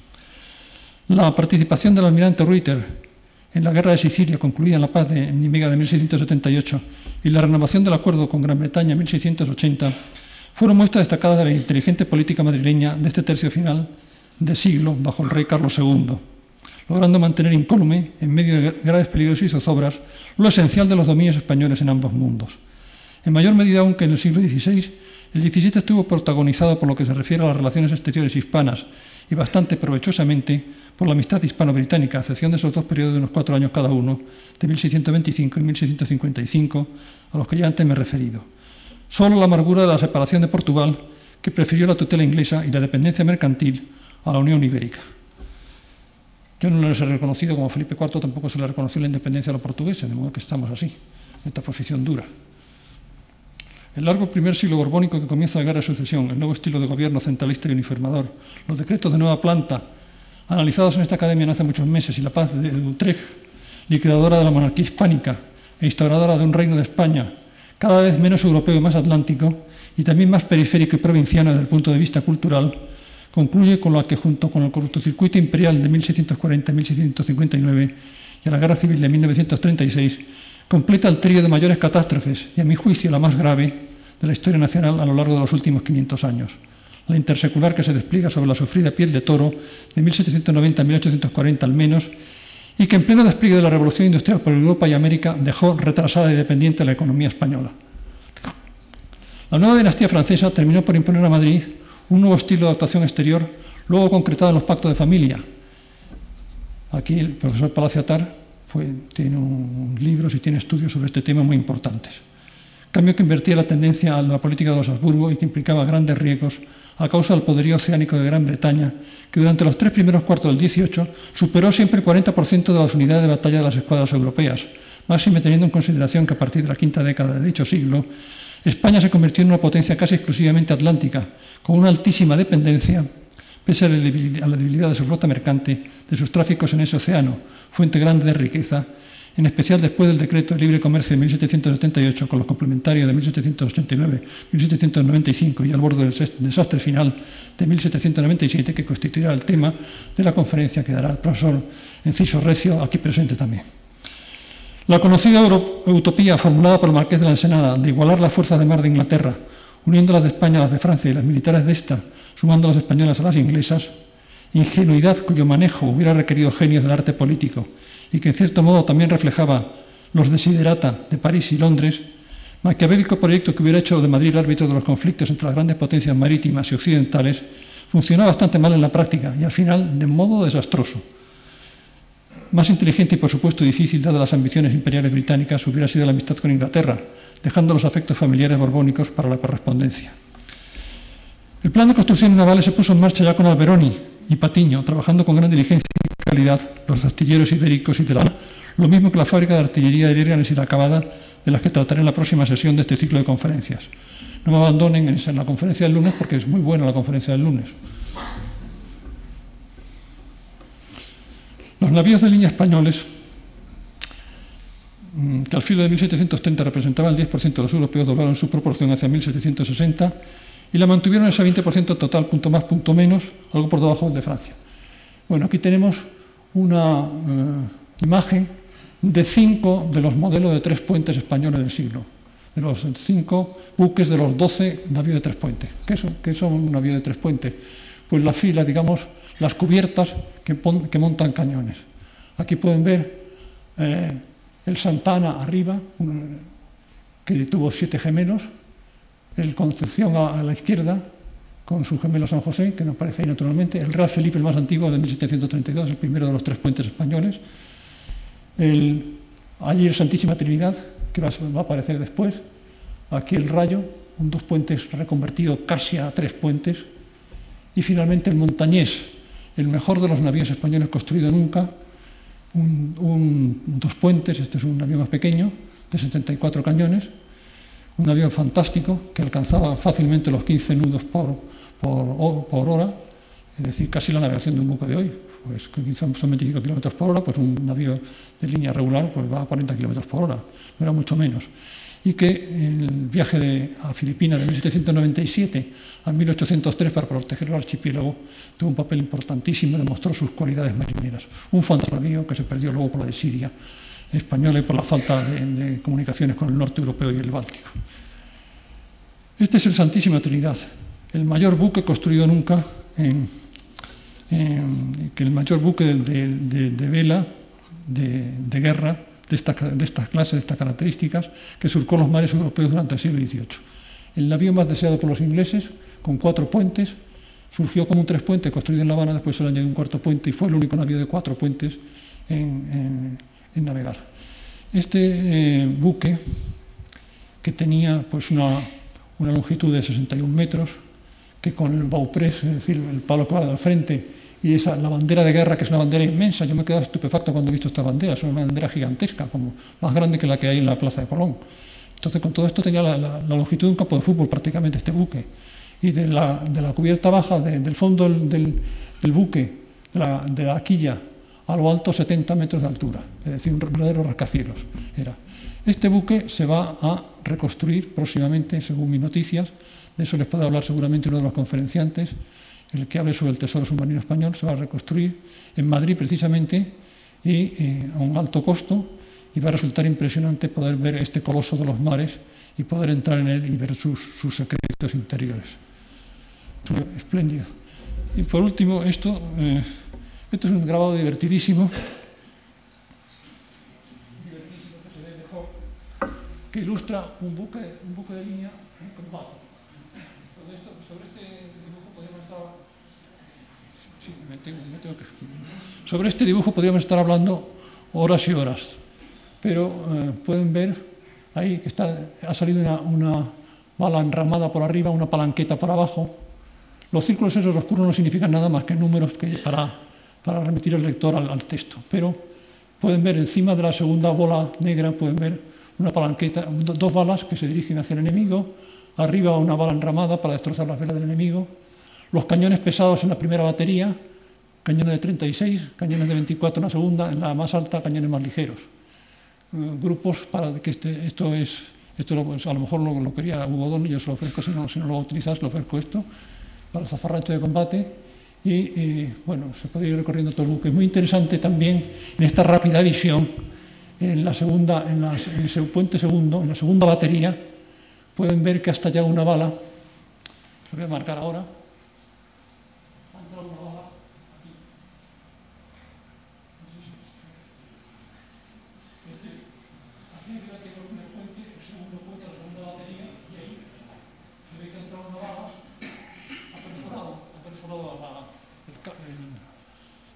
La participación del almirante Reuter en la guerra de Sicilia, concluida en la paz de Nimega de 1678, y la renovación del acuerdo con Gran Bretaña en 1680, fueron muestras destacadas de la inteligente política madrileña de este tercio final de siglo bajo el rey Carlos II, logrando mantener incólume, en medio de graves peligros y zozobras, lo esencial de los dominios españoles en ambos mundos. En mayor medida aún que en el siglo XVI, el XVII estuvo protagonizado por lo que se refiere a las relaciones exteriores hispanas y bastante provechosamente por la amistad hispano-británica, a excepción de esos dos periodos de unos cuatro años cada uno, de 1625 y 1655, a los que ya antes me he referido. Solo la amargura de la separación de Portugal, que prefirió la tutela inglesa y la dependencia mercantil a la Unión Ibérica. Yo no les he reconocido, como Felipe IV tampoco se le reconoció la independencia a los portugueses, de modo que estamos así, en esta posición dura. El largo primer siglo borbónico que comienza la guerra de sucesión, el nuevo estilo de gobierno centralista y uniformador, los decretos de nueva planta, analizados en esta academia no hace muchos meses, y la paz de Utrecht, liquidadora de la monarquía hispánica e instauradora de un reino de España cada vez menos europeo y más atlántico, y también más periférico y provinciano desde el punto de vista cultural, concluye con lo que junto con el cortocircuito imperial de 1640-1659 y a la guerra civil de 1936, completa el trío de mayores catástrofes y a mi juicio la más grave de la historia nacional a lo largo de los últimos 500 años. La intersecular que se despliega sobre la sufrida piel de toro de 1790 a 1840 al menos y que en pleno despliegue de la revolución industrial por Europa y América dejó retrasada y dependiente la economía española. La nueva dinastía francesa terminó por imponer a Madrid un nuevo estilo de actuación exterior, luego concretado en los pactos de familia. Aquí el profesor Palacio Atar tiene un, libros y tiene estudios sobre este tema muy importantes. Cambio que invertía la tendencia a la política de los Habsburgo y que implicaba grandes riesgos a causa del poderío oceánico de Gran Bretaña, que durante los tres primeros cuartos del XVIII superó siempre el 40% de las unidades de batalla de las escuadras europeas, máxime teniendo en consideración que a partir de la quinta década de dicho siglo, España se convirtió en una potencia casi exclusivamente atlántica, con una altísima dependencia, pese a la debilidad de su flota mercante, de sus tráficos en ese océano, fuente grande de riqueza, en especial después del decreto de libre comercio de 1778 con los complementarios de 1789, 1795 y al borde del desastre final de 1797 que constituirá el tema de la conferencia que dará el profesor Enciso Recio, aquí presente también. La conocida utopía formulada por el marqués de la Ensenada de igualar las fuerzas de mar de Inglaterra, uniendo las de España a las de Francia y las militares de esta, sumando las españolas a las inglesas, ingenuidad cuyo manejo hubiera requerido genios del arte político y que en cierto modo también reflejaba los desiderata de París y Londres, maquiavélico proyecto que hubiera hecho de Madrid árbitro de los conflictos entre las grandes potencias marítimas y occidentales, funcionó bastante mal en la práctica y al final de modo desastroso. Más inteligente y por supuesto difícil, dadas las ambiciones imperiales británicas, hubiera sido la amistad con Inglaterra, dejando los afectos familiares borbónicos para la correspondencia. El plan de construcción navales se puso en marcha ya con Alberoni y Patiño, trabajando con gran diligencia calidad los astilleros ibéricos y de la lo mismo que la fábrica de artillería de Lérganes y la acabada, de las que trataré en la próxima sesión de este ciclo de conferencias. No me abandonen en la conferencia del lunes porque es muy buena la conferencia del lunes. Los navíos de línea españoles, mm, que al filo de 1730 representaban el 10% de los europeos, doblaron su proporción hacia 1760 y la mantuvieron ese 20% total, punto más, punto menos, algo por debajo de Francia. Bueno, aquí tenemos una eh, imagen de cinco de los modelos de tres puentes españoles del siglo. De los cinco buques de los doce navíos de tres puentes. ¿Qué son, qué son un navío de tres puentes? Pues la fila, digamos, las cubiertas que, montan cañones. Aquí pueden ver eh, el Santana arriba, que tuvo siete gemelos, el Concepción a, la izquierda, con su gemelo San José, que nos aparece ahí naturalmente, el Real Felipe, el más antiguo, de 1732, el primero de los tres puentes españoles, allí el Santísima Trinidad, que va, a aparecer después, aquí el Rayo, un dos puentes reconvertido casi a tres puentes, y finalmente el Montañés, el mejor de los navíos españoles construido nunca, un, dos puentes, este es un navío más pequeño, de 74 cañones, un avión fantástico que alcanzaba fácilmente los 15 nudos por, por, hora, es decir, casi la navegación de un buque de hoy. Pues son 25 kilómetros por hora, pues un navío de línea regular pues va a 40 kilómetros por hora, no era mucho menos. Y que el viaje de, a Filipinas de 1797 a 1803 para proteger el archipiélago tuvo un papel importantísimo, demostró sus cualidades marineras. Un fantasnavío que se perdió luego por la desidia española y por la falta de, comunicaciones con el norte europeo y el Báltico. Este es el Santísima Trinidad, el mayor buque construido nunca, que el mayor buque de, vela, de, guerra, de estas clases, de estas características, que surcó los mares europeos durante el siglo XVIII. El navío más deseado por los ingleses, con cuatro puentes, surgió como un tres puentes construido en La Habana, después se le añadió un cuarto puente y fue el único navío de cuatro puentes en, navegar. Este eh, buque, que tenía pues, una, longitud de 61 metros, que con el bauprés, es decir, el palo que va al frente, y esa, la bandera de guerra, que es una bandera inmensa, yo me he quedado estupefacto cuando he visto esta bandera, es una bandera gigantesca, como más grande que la que hay en la Plaza de Colón. Entonces, con todo esto tenía la, longitud de un campo de fútbol prácticamente este buque. Y de la, cubierta baja, del fondo del, buque, de la, quilla, a lo alto 70 metros de altura, es decir, un verdadero rascacielos era. Este buque se va a reconstruir próximamente, según mis noticias, de eso les puede hablar seguramente uno de los conferenciantes, el que hable sobre el tesoro submarino español, se va a reconstruir en Madrid precisamente y eh, a un alto costo y va a resultar impresionante poder ver este coloso de los mares y poder entrar en él y ver sus, secretos interiores. Espléndido. Y por último, esto... Eh, esto es un grabado divertidísimo, que ilustra un buque, un buque de línea en combate. Sobre este dibujo podríamos estar... Hablando horas y horas, pero eh, pueden ver ahí que está, ha salido una, bala enramada por arriba, una palanqueta por abajo. Los círculos esos oscuros no significan nada más que números que para para remitir el lector al, texto. Pero pueden ver encima de la segunda bola negra, pueden ver una palanqueta, dos balas que se dirigen hacia el enemigo, arriba una bala enramada para destrozar las velas del enemigo, los cañones pesados en la primera batería, cañones de 36, cañones de 24 en la segunda, en la más alta cañones más ligeros. Eh, grupos para que este, esto es, esto a lo mejor lo, quería Hugo Don, yo se lo ofrezco, si no, si no lo utilizas, lo ofrezco esto, para el zafarrancho de combate, y, bueno, se puede ir recorriendo todo el buque. Muy interesante también en esta rápida visión, en, la segunda, en, el puente segundo, en la segunda batería, pueden ver que hasta ya una bala, lo voy a marcar ahora,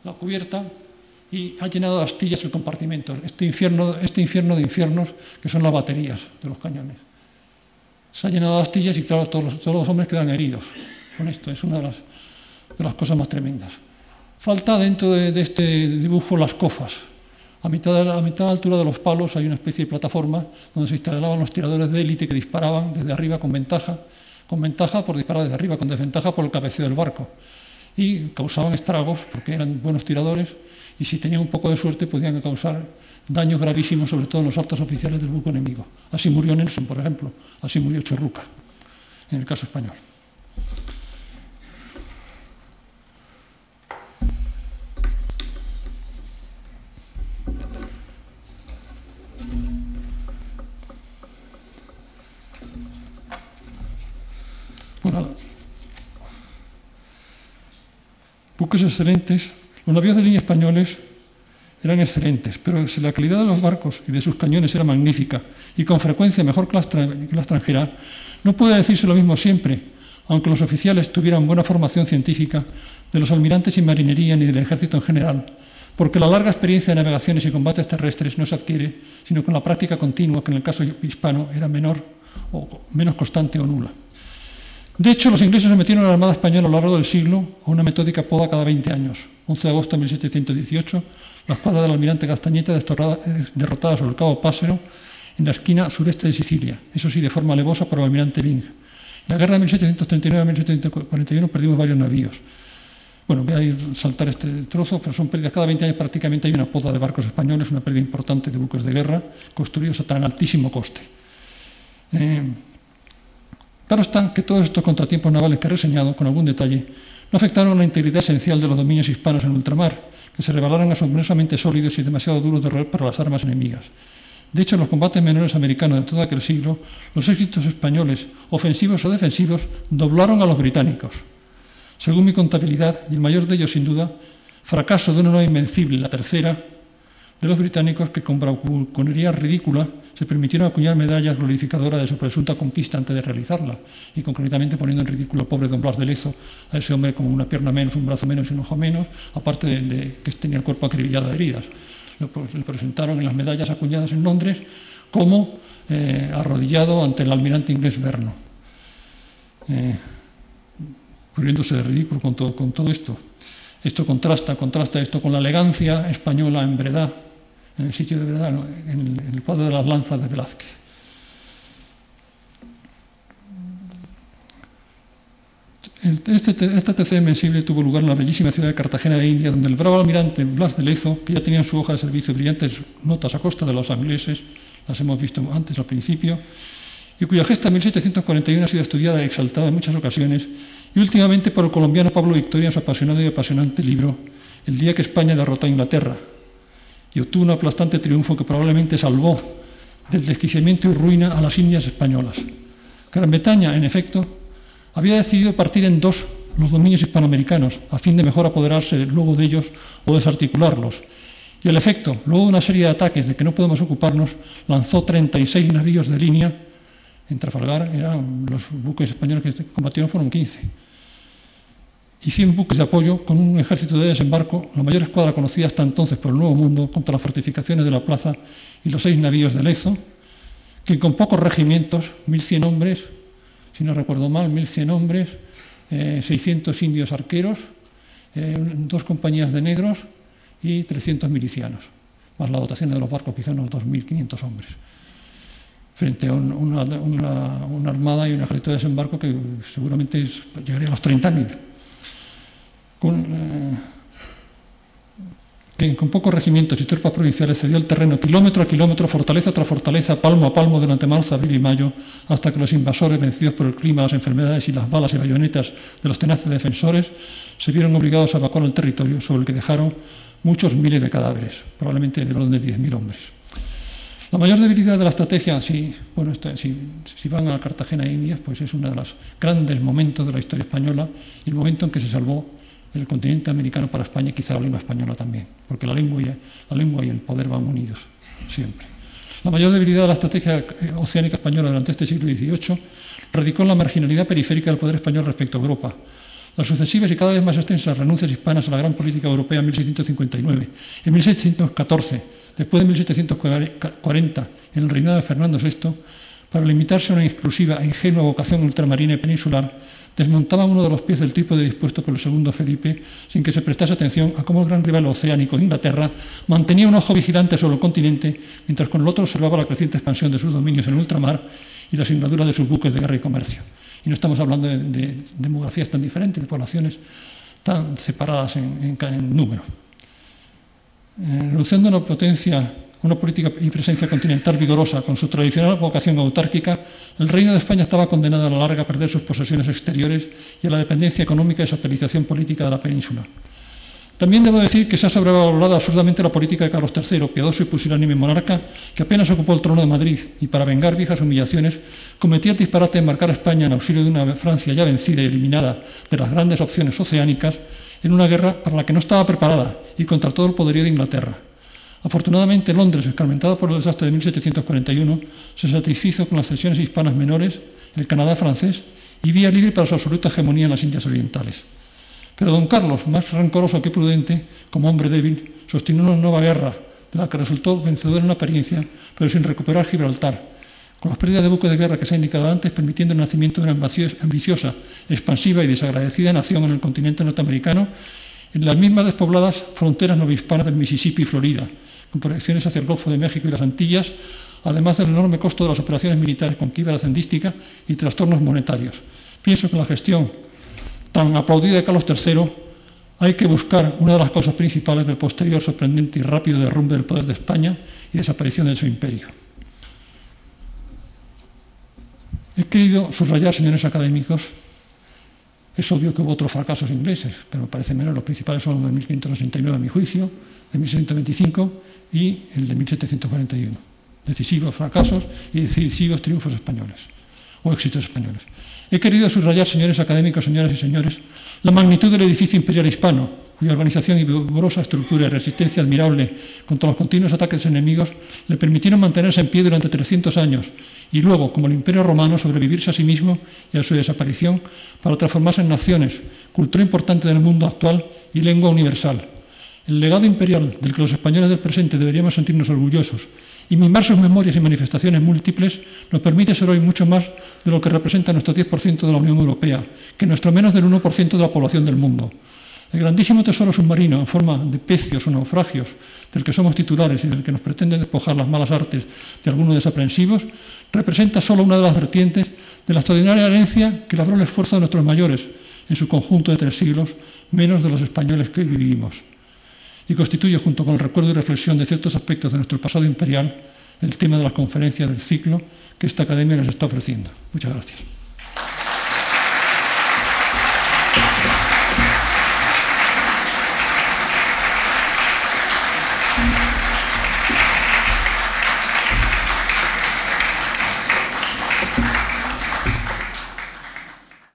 la cubierta y ha llenado de astillas el compartimento, este infierno, este infierno de infiernos que son las baterías de los cañones. Se ha llenado de astillas y claro, todos los, hombres quedan heridos con esto, es una de las, cosas más tremendas. Falta dentro de, este dibujo las cofas. A mitad, de la, a mitad de la altura de los palos hay una especie de plataforma donde se instalaban los tiradores de élite que disparaban desde arriba con ventaja, con ventaja por disparar desde arriba, con desventaja por el cabeceo del barco y causaban estragos porque eran buenos tiradores y si tenían un poco de suerte podían causar daños gravísimos, sobre todo en los altos oficiales del buque enemigo. Así murió Nelson, por ejemplo, así murió Churruca, en el caso español. Bueno, buques excelentes, los navíos de línea españoles eran excelentes, pero si la calidad de los barcos y de sus cañones era magnífica y con frecuencia mejor que la, extranjera, no puede decirse lo mismo siempre, aunque los oficiales tuvieran buena formación científica de los almirantes y marinería ni del ejército en general, porque la larga experiencia de navegaciones y combates terrestres no se adquiere, sino con la práctica continua, que en el caso hispano era menor o menos constante o nula. De hecho, los ingleses sometieron a la Armada Española a lo largo del siglo a una metódica poda cada 20 años. 11 de agosto de 1718, la escuadra del almirante Castañeta derrotada sobre el cabo Pásero en la esquina sureste de Sicilia, eso sí, de forma alevosa por el almirante Bing. En la guerra de 1739 a 1741 perdimos varios navíos. Bueno, voy a ir saltar este trozo, pero son pérdidas. Cada 20 años prácticamente hay una poda de barcos españoles, una pérdida importante de buques de guerra construidos a tan altísimo coste. Eh, claro está que todos estos contratiempos navales que he reseñado con algún detalle no afectaron la integridad esencial de los dominios hispanos en ultramar, que se revelaron asombrosamente sólidos y demasiado duros de roer para las armas enemigas. De hecho, en los combates menores americanos de todo aquel siglo, los éxitos españoles, ofensivos o defensivos, doblaron a los británicos. Según mi contabilidad, y el mayor de ellos sin duda, fracaso de una nueva invencible, la tercera, de los británicos que con bravuconería ridícula se permitieron acuñar medallas glorificadoras de su presunta conquista antes de realizarla, y concretamente poniendo en ridículo al pobre don Blas de Lezo, a ese hombre con una pierna menos, un brazo menos y un ojo menos, aparte de, que tenía el cuerpo acribillado de heridas. Lo, presentaron en las medallas acuñadas en Londres como eh, arrodillado ante el almirante inglés Verno, eh, cubriéndose de ridículo con todo, esto. Esto contrasta, contrasta esto con la elegancia española en Breda, en el sitio de verdad, en, el cuadro de las lanzas de Velázquez. Este, esta tercera invencible tuvo lugar en la bellísima ciudad de Cartagena de India, donde el bravo almirante Blas de Lezo, que ya tenía en su hoja de servicio brillantes notas a costa de los ingleses, las hemos visto antes al principio, y cuya gesta en 1741 ha sido estudiada y exaltada en muchas ocasiones, y últimamente por el colombiano Pablo Victoria en su apasionado y apasionante libro El día que España derrotó a Inglaterra, y obtuvo un aplastante triunfo que probablemente salvó del desquiciamiento y ruina a las Indias españolas. Gran Bretaña, en efecto, había decidido partir en dos los dominios hispanoamericanos, a fin de mejor apoderarse luego de ellos o desarticularlos. Y el efecto, luego de una serie de ataques de que no podemos ocuparnos, lanzó 36 navíos de línea. En Trafalgar eran los buques españoles que combatieron fueron 15 y 100 buques de apoyo con un ejército de desembarco, la mayor escuadra conocida hasta entonces por el Nuevo Mundo, contra las fortificaciones de la plaza y los seis navíos de Lezo, que con pocos regimientos, 1.100 hombres, si no recuerdo mal, 1.100 hombres, 600 eh, indios arqueros, eh, dos compañías de negros y 300 milicianos, más la dotación de los barcos, quizá unos 2.500 hombres, frente a una, armada y un ejército de desembarco que seguramente llegaría a los 30.000 con, con pocos regimientos y tropas provinciales cedió el terreno kilómetro a kilómetro, fortaleza tras fortaleza, palmo a palmo durante marzo, abril y mayo, hasta que los invasores, vencidos por el clima, las enfermedades y las balas y bayonetas de los tenaces defensores, se vieron obligados a evacuar el territorio sobre el que dejaron muchos miles de cadáveres, probablemente de orden de 10.000 hombres. La mayor debilidad de la estrategia, si, van a Cartagena e Indias, pues es uno de los grandes momentos de la historia española el momento en que se salvó el continente americano para España quizá la lengua española también, porque la lengua, y, la lengua y el poder van unidos siempre. La mayor debilidad de la estrategia oceánica española durante este siglo XVIII radicó en la marginalidad periférica del poder español respecto a Europa. Las sucesivas y cada vez más extensas renuncias hispanas a la gran política europea en 1659, en 1614, después de 1740, en el reinado de Fernando VI, para limitarse a una exclusiva e ingenua vocación ultramarina y peninsular, desmontaba uno de los pies del trípode dispuesto por el segundo Felipe sin que se prestase atención a cómo el gran rival oceánico Inglaterra mantenía un ojo vigilante sobre el continente, mientras con el otro observaba la creciente expansión de sus dominios en ultramar y la singladura de sus buques de guerra y comercio. Y no estamos hablando de, demografías tan diferentes, de poblaciones tan separadas en, número. Eh, la potencia una política y presencia continental vigorosa, con su tradicional vocación autárquica, el Reino de España estaba condenado a la larga a perder sus posesiones exteriores y a la dependencia económica y satelización política de la península. También debo decir que se ha sobrevalorado absurdamente la política de Carlos III, piadoso y pusilánime monarca, que apenas ocupó el trono de Madrid y para vengar viejas humillaciones cometía el disparate de marcar a España en auxilio de una Francia ya vencida y eliminada de las grandes opciones oceánicas en una guerra para la que no estaba preparada y contra todo el poderío de Inglaterra. Afortunadamente, Londres, escarmentado por el desastre de 1741, se satisfizo con las cesiones hispanas menores, el Canadá francés y vía libre para su absoluta hegemonía en las Indias Orientales. Pero don Carlos, más rencoroso que prudente, como hombre débil, sostuvo una nueva guerra, de la que resultó vencedor en apariencia, pero sin recuperar Gibraltar, con las pérdidas de buques de guerra que se ha indicado antes, permitiendo el nacimiento de una ambiciosa, expansiva y desagradecida nación en el continente norteamericano, en las mismas despobladas fronteras novohispanas del Mississippi y Florida, con proyecciones hacia el Golfo de México y las Antillas, además del enorme costo de las operaciones militares con la hacendística y trastornos monetarios. Pienso que la gestión tan aplaudida de Carlos III, hay que buscar una de las causas principales del posterior sorprendente y rápido derrumbe del poder de España y desaparición de su imperio. He querido subrayar, señores académicos, es obvio que hubo otros fracasos ingleses, pero me parece menos. Los principales son los de 1569, a mi juicio, de 1625 y el de 1741. Decisivos fracasos y decisivos triunfos españoles, o éxitos españoles. He querido subrayar, señores académicos, señoras y señores, la magnitud del edificio imperial hispano, cuya organización y vigorosa estructura y resistencia admirable contra los continuos ataques enemigos le permitieron mantenerse en pie durante 300 años y luego, como el imperio romano, sobrevivirse a sí mismo y a su desaparición para transformarse en naciones, cultura importante del mundo actual y lengua universal. El legado imperial del que los españoles del presente deberíamos sentirnos orgullosos y mimar sus memorias y manifestaciones múltiples nos permite ser hoy mucho más de lo que representa nuestro 10% de la Unión Europea, que nuestro menos del 1% de la población del mundo. El grandísimo tesoro submarino en forma de pecios o naufragios del que somos titulares y del que nos pretenden despojar las malas artes de algunos desaprensivos, representa solo una de las vertientes de la extraordinaria herencia que labró el esfuerzo de nuestros mayores en su conjunto de tres siglos, menos de los españoles que hoy vivimos y constituye, junto con el recuerdo y reflexión de ciertos aspectos de nuestro pasado imperial, el tema de las conferencias del ciclo que esta academia les está ofreciendo. Muchas gracias.